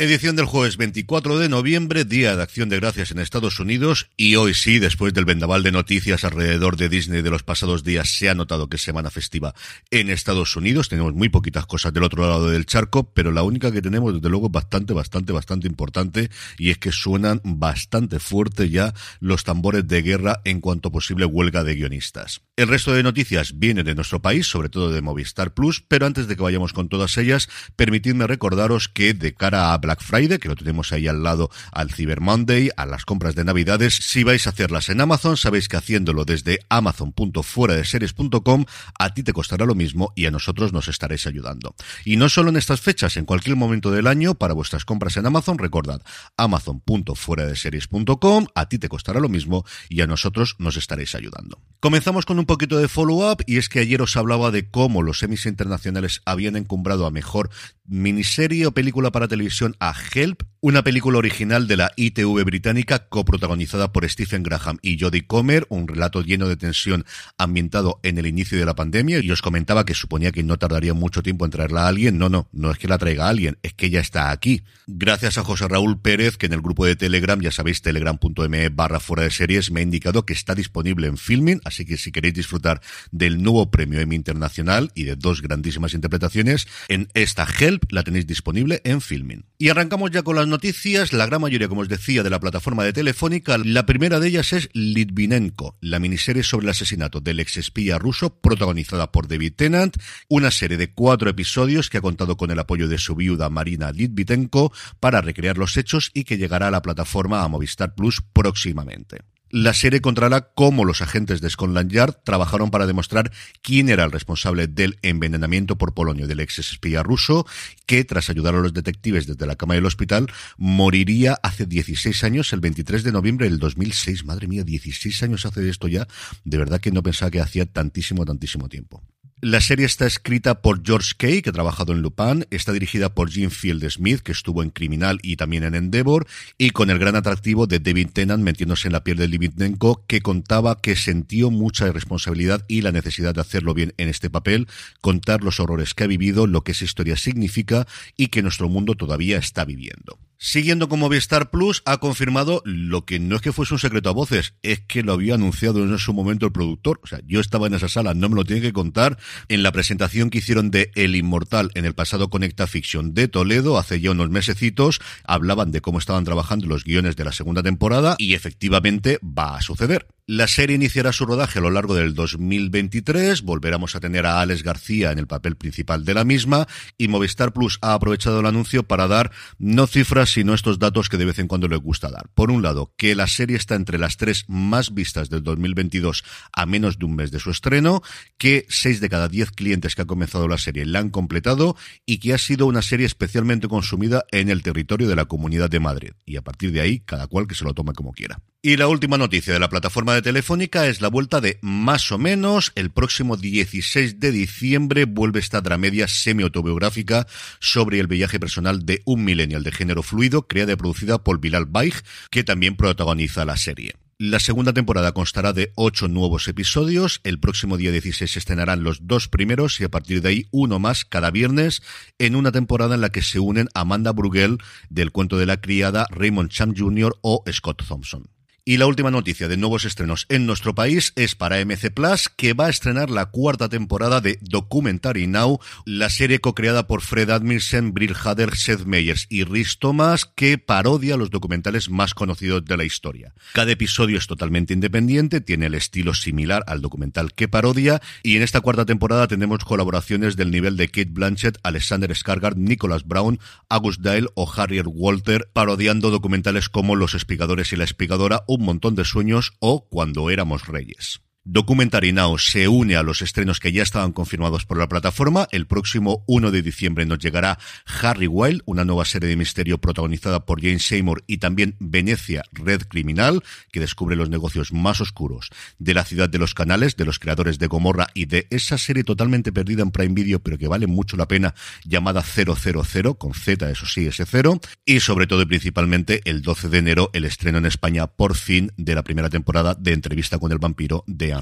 Edición del jueves 24 de noviembre, Día de Acción de Gracias en Estados Unidos y hoy sí, después del vendaval de noticias alrededor de Disney de los pasados días, se ha notado que es semana festiva en Estados Unidos. Tenemos muy poquitas cosas del otro lado del charco, pero la única que tenemos desde luego bastante, bastante, bastante importante y es que suenan bastante fuerte ya los tambores de guerra en cuanto posible huelga de guionistas. El resto de noticias viene de nuestro país, sobre todo de Movistar Plus, pero antes de que vayamos con todas ellas, permitidme recordaros que de cara a Black Friday, que lo tenemos ahí al lado al Cyber Monday, a las compras de Navidades, si vais a hacerlas en Amazon, sabéis que haciéndolo desde amazon.fueradeseries.com a ti te costará lo mismo y a nosotros nos estaréis ayudando. Y no solo en estas fechas, en cualquier momento del año, para vuestras compras en Amazon, recordad amazon.fueradeseries.com, a ti te costará lo mismo y a nosotros nos estaréis ayudando. Comenzamos con un poquito de follow-up y es que ayer os hablaba de cómo los semis internacionales habían encumbrado a mejor miniserie o película para televisión a Help, una película original de la ITV británica coprotagonizada por Stephen Graham y Jodie Comer, un relato lleno de tensión ambientado en el inicio de la pandemia y os comentaba que suponía que no tardaría mucho tiempo en traerla a alguien. No, no, no es que la traiga a alguien, es que ya está aquí. Gracias a José Raúl Pérez, que en el grupo de Telegram, ya sabéis, telegram.me barra fuera de series, me ha indicado que está disponible en filming, así que si queréis disfrutar del nuevo premio Emmy Internacional y de dos grandísimas interpretaciones, en esta Help la tenéis disponible en filming. Arrancamos ya con las noticias, la gran mayoría, como os decía, de la plataforma de Telefónica. La primera de ellas es Litvinenko, la miniserie sobre el asesinato del ex espía ruso, protagonizada por David Tennant, una serie de cuatro episodios que ha contado con el apoyo de su viuda Marina Litvinenko para recrear los hechos y que llegará a la plataforma a Movistar Plus próximamente. La serie controla cómo los agentes de Scotland Yard trabajaron para demostrar quién era el responsable del envenenamiento por polonio del ex espía ruso, que tras ayudar a los detectives desde la cama del hospital, moriría hace 16 años, el 23 de noviembre del 2006. Madre mía, 16 años hace de esto ya. De verdad que no pensaba que hacía tantísimo, tantísimo tiempo. La serie está escrita por George Kay, que ha trabajado en Lupin, está dirigida por Jim Field Smith, que estuvo en Criminal y también en Endeavor, y con el gran atractivo de David Tennant metiéndose en la piel de Livitnenko, que contaba que sintió mucha responsabilidad y la necesidad de hacerlo bien en este papel, contar los horrores que ha vivido, lo que esa historia significa y que nuestro mundo todavía está viviendo. Siguiendo con Movistar Plus, ha confirmado lo que no es que fuese un secreto a voces, es que lo había anunciado en su momento el productor. O sea, yo estaba en esa sala, no me lo tiene que contar. En la presentación que hicieron de El Inmortal en el pasado Conecta Fiction de Toledo, hace ya unos mesecitos, hablaban de cómo estaban trabajando los guiones de la segunda temporada y efectivamente va a suceder. La serie iniciará su rodaje a lo largo del 2023, volveremos a tener a Alex García en el papel principal de la misma y Movistar Plus ha aprovechado el anuncio para dar no cifras sino estos datos que de vez en cuando le gusta dar. Por un lado, que la serie está entre las tres más vistas del 2022 a menos de un mes de su estreno, que seis de cada diez clientes que han comenzado la serie la han completado y que ha sido una serie especialmente consumida en el territorio de la Comunidad de Madrid. Y a partir de ahí, cada cual que se lo tome como quiera. Y la última noticia de la plataforma de Telefónica es la vuelta de Más o menos. El próximo 16 de diciembre vuelve esta dramedia semi-autobiográfica sobre el viaje personal de un millennial de género fluido, creada y producida por Bilal Baig, que también protagoniza la serie. La segunda temporada constará de ocho nuevos episodios. El próximo día 16 se estrenarán los dos primeros y a partir de ahí uno más cada viernes en una temporada en la que se unen Amanda Bruegel del cuento de la criada, Raymond Cham Jr. o Scott Thompson. Y la última noticia de nuevos estrenos en nuestro país es para MC Plus, que va a estrenar la cuarta temporada de Documentary Now, la serie co-creada por Fred Admilsen, Brill Hader, Seth Meyers y Rhys Thomas, que parodia los documentales más conocidos de la historia. Cada episodio es totalmente independiente, tiene el estilo similar al documental que parodia, y en esta cuarta temporada tenemos colaboraciones del nivel de Kate Blanchett, Alexander Skarsgård, Nicholas Brown, August Dale o Harriet Walter, parodiando documentales como Los Espigadores y la Espigadora, Un montón de sueños o Cuando éramos reyes. Documentary Now se une a los estrenos que ya estaban confirmados por la plataforma. El próximo 1 de diciembre nos llegará Harry Wild, una nueva serie de misterio protagonizada por Jane Seymour y también Venecia, Red Criminal, que descubre los negocios más oscuros de la ciudad de los canales, de los creadores de Gomorra y de esa serie totalmente perdida en Prime Video, pero que vale mucho la pena, llamada 000, con Z, eso sí, ese cero. Y sobre todo y principalmente el 12 de enero, el estreno en España, por fin, de la primera temporada de Entrevista con el vampiro de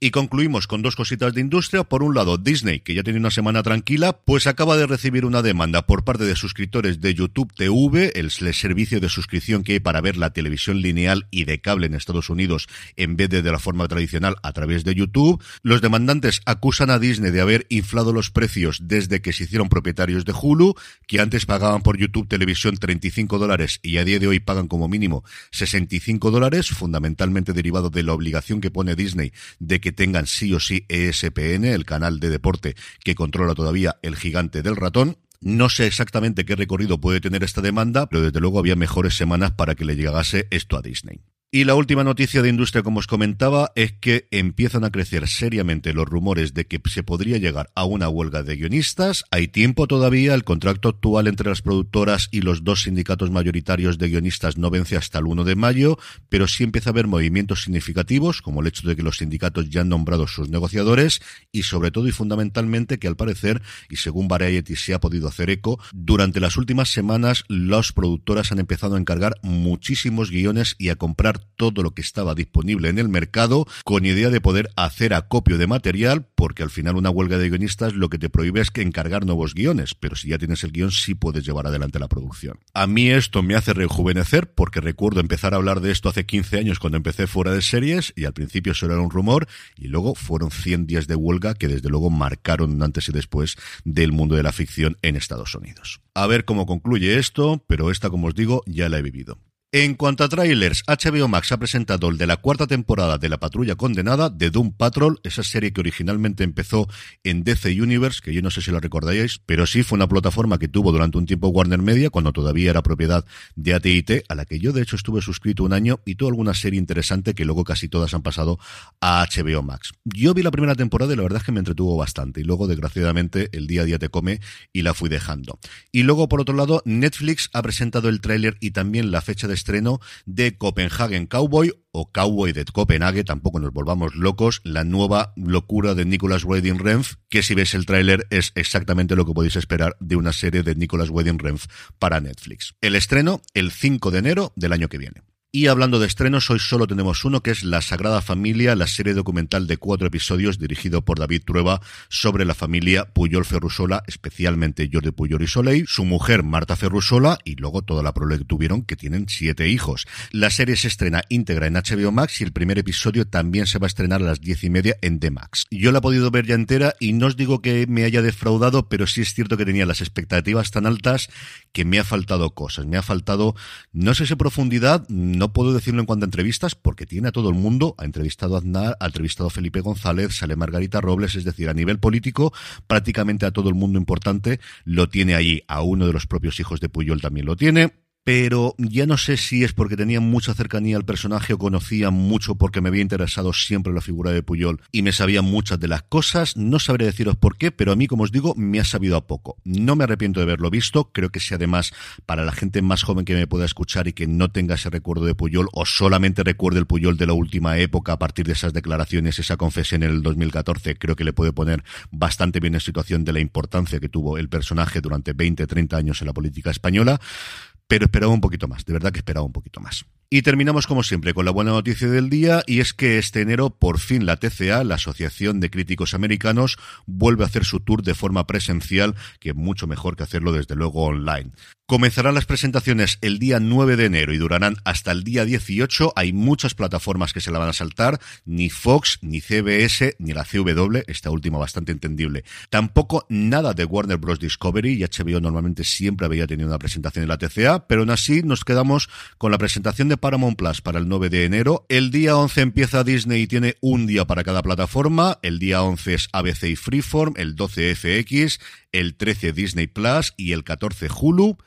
y concluimos con dos cositas de industria. Por un lado, Disney, que ya tiene una semana tranquila, pues acaba de recibir una demanda por parte de suscriptores de YouTube TV, el servicio de suscripción que hay para ver la televisión lineal y de cable en Estados Unidos en vez de de la forma tradicional a través de YouTube. Los demandantes acusan a Disney de haber inflado los precios desde que se hicieron propietarios de Hulu, que antes pagaban por YouTube Televisión 35 dólares y a día de hoy pagan como mínimo 65 dólares, fundamentalmente derivado de la obligación que pone Disney de que tengan sí o sí ESPN, el canal de deporte que controla todavía el gigante del ratón. No sé exactamente qué recorrido puede tener esta demanda, pero desde luego había mejores semanas para que le llegase esto a Disney. Y la última noticia de industria, como os comentaba, es que empiezan a crecer seriamente los rumores de que se podría llegar a una huelga de guionistas. Hay tiempo todavía, el contrato actual entre las productoras y los dos sindicatos mayoritarios de guionistas no vence hasta el 1 de mayo, pero sí empieza a haber movimientos significativos, como el hecho de que los sindicatos ya han nombrado sus negociadores y sobre todo y fundamentalmente que al parecer, y según Variety se ha podido hacer eco, durante las últimas semanas las productoras han empezado a encargar muchísimos guiones y a comprar todo lo que estaba disponible en el mercado con idea de poder hacer acopio de material porque al final una huelga de guionistas lo que te prohíbe es que encargar nuevos guiones, pero si ya tienes el guion sí puedes llevar adelante la producción. A mí esto me hace rejuvenecer porque recuerdo empezar a hablar de esto hace 15 años cuando empecé fuera de series y al principio solo era un rumor y luego fueron 100 días de huelga que desde luego marcaron antes y después del mundo de la ficción en Estados Unidos. A ver cómo concluye esto, pero esta como os digo ya la he vivido. En cuanto a trailers, HBO Max ha presentado el de la cuarta temporada de La Patrulla Condenada de Doom Patrol, esa serie que originalmente empezó en DC Universe, que yo no sé si la recordáis, pero sí fue una plataforma que tuvo durante un tiempo Warner Media, cuando todavía era propiedad de AT&T, a la que yo de hecho estuve suscrito un año y tuvo alguna serie interesante que luego casi todas han pasado a HBO Max. Yo vi la primera temporada y la verdad es que me entretuvo bastante y luego desgraciadamente el día a día te come y la fui dejando. Y luego por otro lado, Netflix ha presentado el tráiler y también la fecha de estreno de Copenhagen Cowboy o Cowboy de Copenhague, tampoco nos volvamos locos, la nueva locura de Nicholas Winding Renf, que si ves el tráiler es exactamente lo que podéis esperar de una serie de Nicholas Winding Renf para Netflix. El estreno el 5 de enero del año que viene. Y hablando de estrenos, hoy solo tenemos uno que es La Sagrada Familia, la serie documental de cuatro episodios dirigido por David Trueba sobre la familia Puyol Ferrusola, especialmente Jordi Puyol y Soleil, su mujer Marta Ferrusola y luego toda la prole que tuvieron, que tienen siete hijos. La serie se estrena íntegra en HBO Max y el primer episodio también se va a estrenar a las diez y media en D Max. Yo la he podido ver ya entera y no os digo que me haya defraudado, pero sí es cierto que tenía las expectativas tan altas que me ha faltado cosas. Me ha faltado, no sé si profundidad, puedo decirlo en cuanto a entrevistas, porque tiene a todo el mundo. Ha entrevistado a Aznar, ha entrevistado a Felipe González, sale Margarita Robles, es decir, a nivel político, prácticamente a todo el mundo importante lo tiene allí. A uno de los propios hijos de Puyol también lo tiene pero ya no sé si es porque tenía mucha cercanía al personaje o conocía mucho porque me había interesado siempre la figura de Puyol y me sabía muchas de las cosas. No sabré deciros por qué, pero a mí, como os digo, me ha sabido a poco. No me arrepiento de haberlo visto. Creo que si además para la gente más joven que me pueda escuchar y que no tenga ese recuerdo de Puyol o solamente recuerde el Puyol de la última época a partir de esas declaraciones, esa confesión en el 2014, creo que le puede poner bastante bien en situación de la importancia que tuvo el personaje durante 20, 30 años en la política española pero esperaba un poquito más, de verdad que esperaba un poquito más. Y terminamos como siempre con la buena noticia del día y es que este enero por fin la TCA, la Asociación de Críticos Americanos, vuelve a hacer su tour de forma presencial, que mucho mejor que hacerlo desde luego online. Comenzarán las presentaciones el día 9 de enero y durarán hasta el día 18. Hay muchas plataformas que se la van a saltar, ni Fox, ni CBS, ni la CW, esta última bastante entendible. Tampoco nada de Warner Bros. Discovery y HBO normalmente siempre había tenido una presentación en la TCA, pero aún así nos quedamos con la presentación de Paramount Plus para el 9 de enero. El día 11 empieza Disney y tiene un día para cada plataforma. El día 11 es ABC y Freeform, el 12 FX, el 13 Disney Plus y el 14 Hulu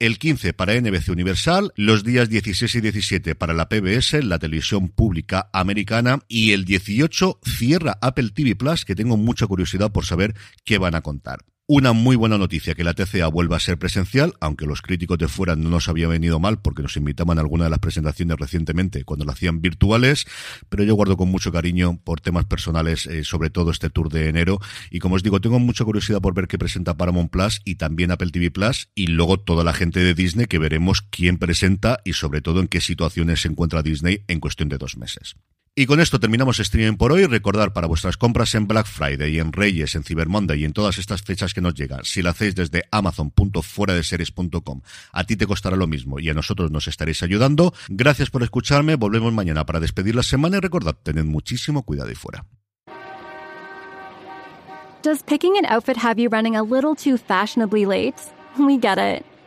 el 15 para NBC Universal, los días 16 y 17 para la PBS, la televisión pública americana, y el 18 cierra Apple TV Plus, que tengo mucha curiosidad por saber qué van a contar. Una muy buena noticia que la TCA vuelva a ser presencial, aunque los críticos de fuera no nos había venido mal porque nos invitaban a alguna de las presentaciones recientemente cuando lo hacían virtuales, pero yo guardo con mucho cariño por temas personales, eh, sobre todo este tour de enero. Y como os digo, tengo mucha curiosidad por ver qué presenta Paramount Plus y también Apple TV Plus y luego toda la gente de Disney que veremos quién presenta y sobre todo en qué situaciones se encuentra Disney en cuestión de dos meses. Y con esto terminamos streaming por hoy. Recordar para vuestras compras en Black Friday, en Reyes, en Cyber Monday y en todas estas fechas que nos llegan, si lo hacéis desde amazon.fueradeseries.com, a ti te costará lo mismo y a nosotros nos estaréis ayudando. Gracias por escucharme. Volvemos mañana para despedir la semana y recordad, tened muchísimo cuidado y fuera. Does picking an outfit have you running a little too fashionably late? We get it.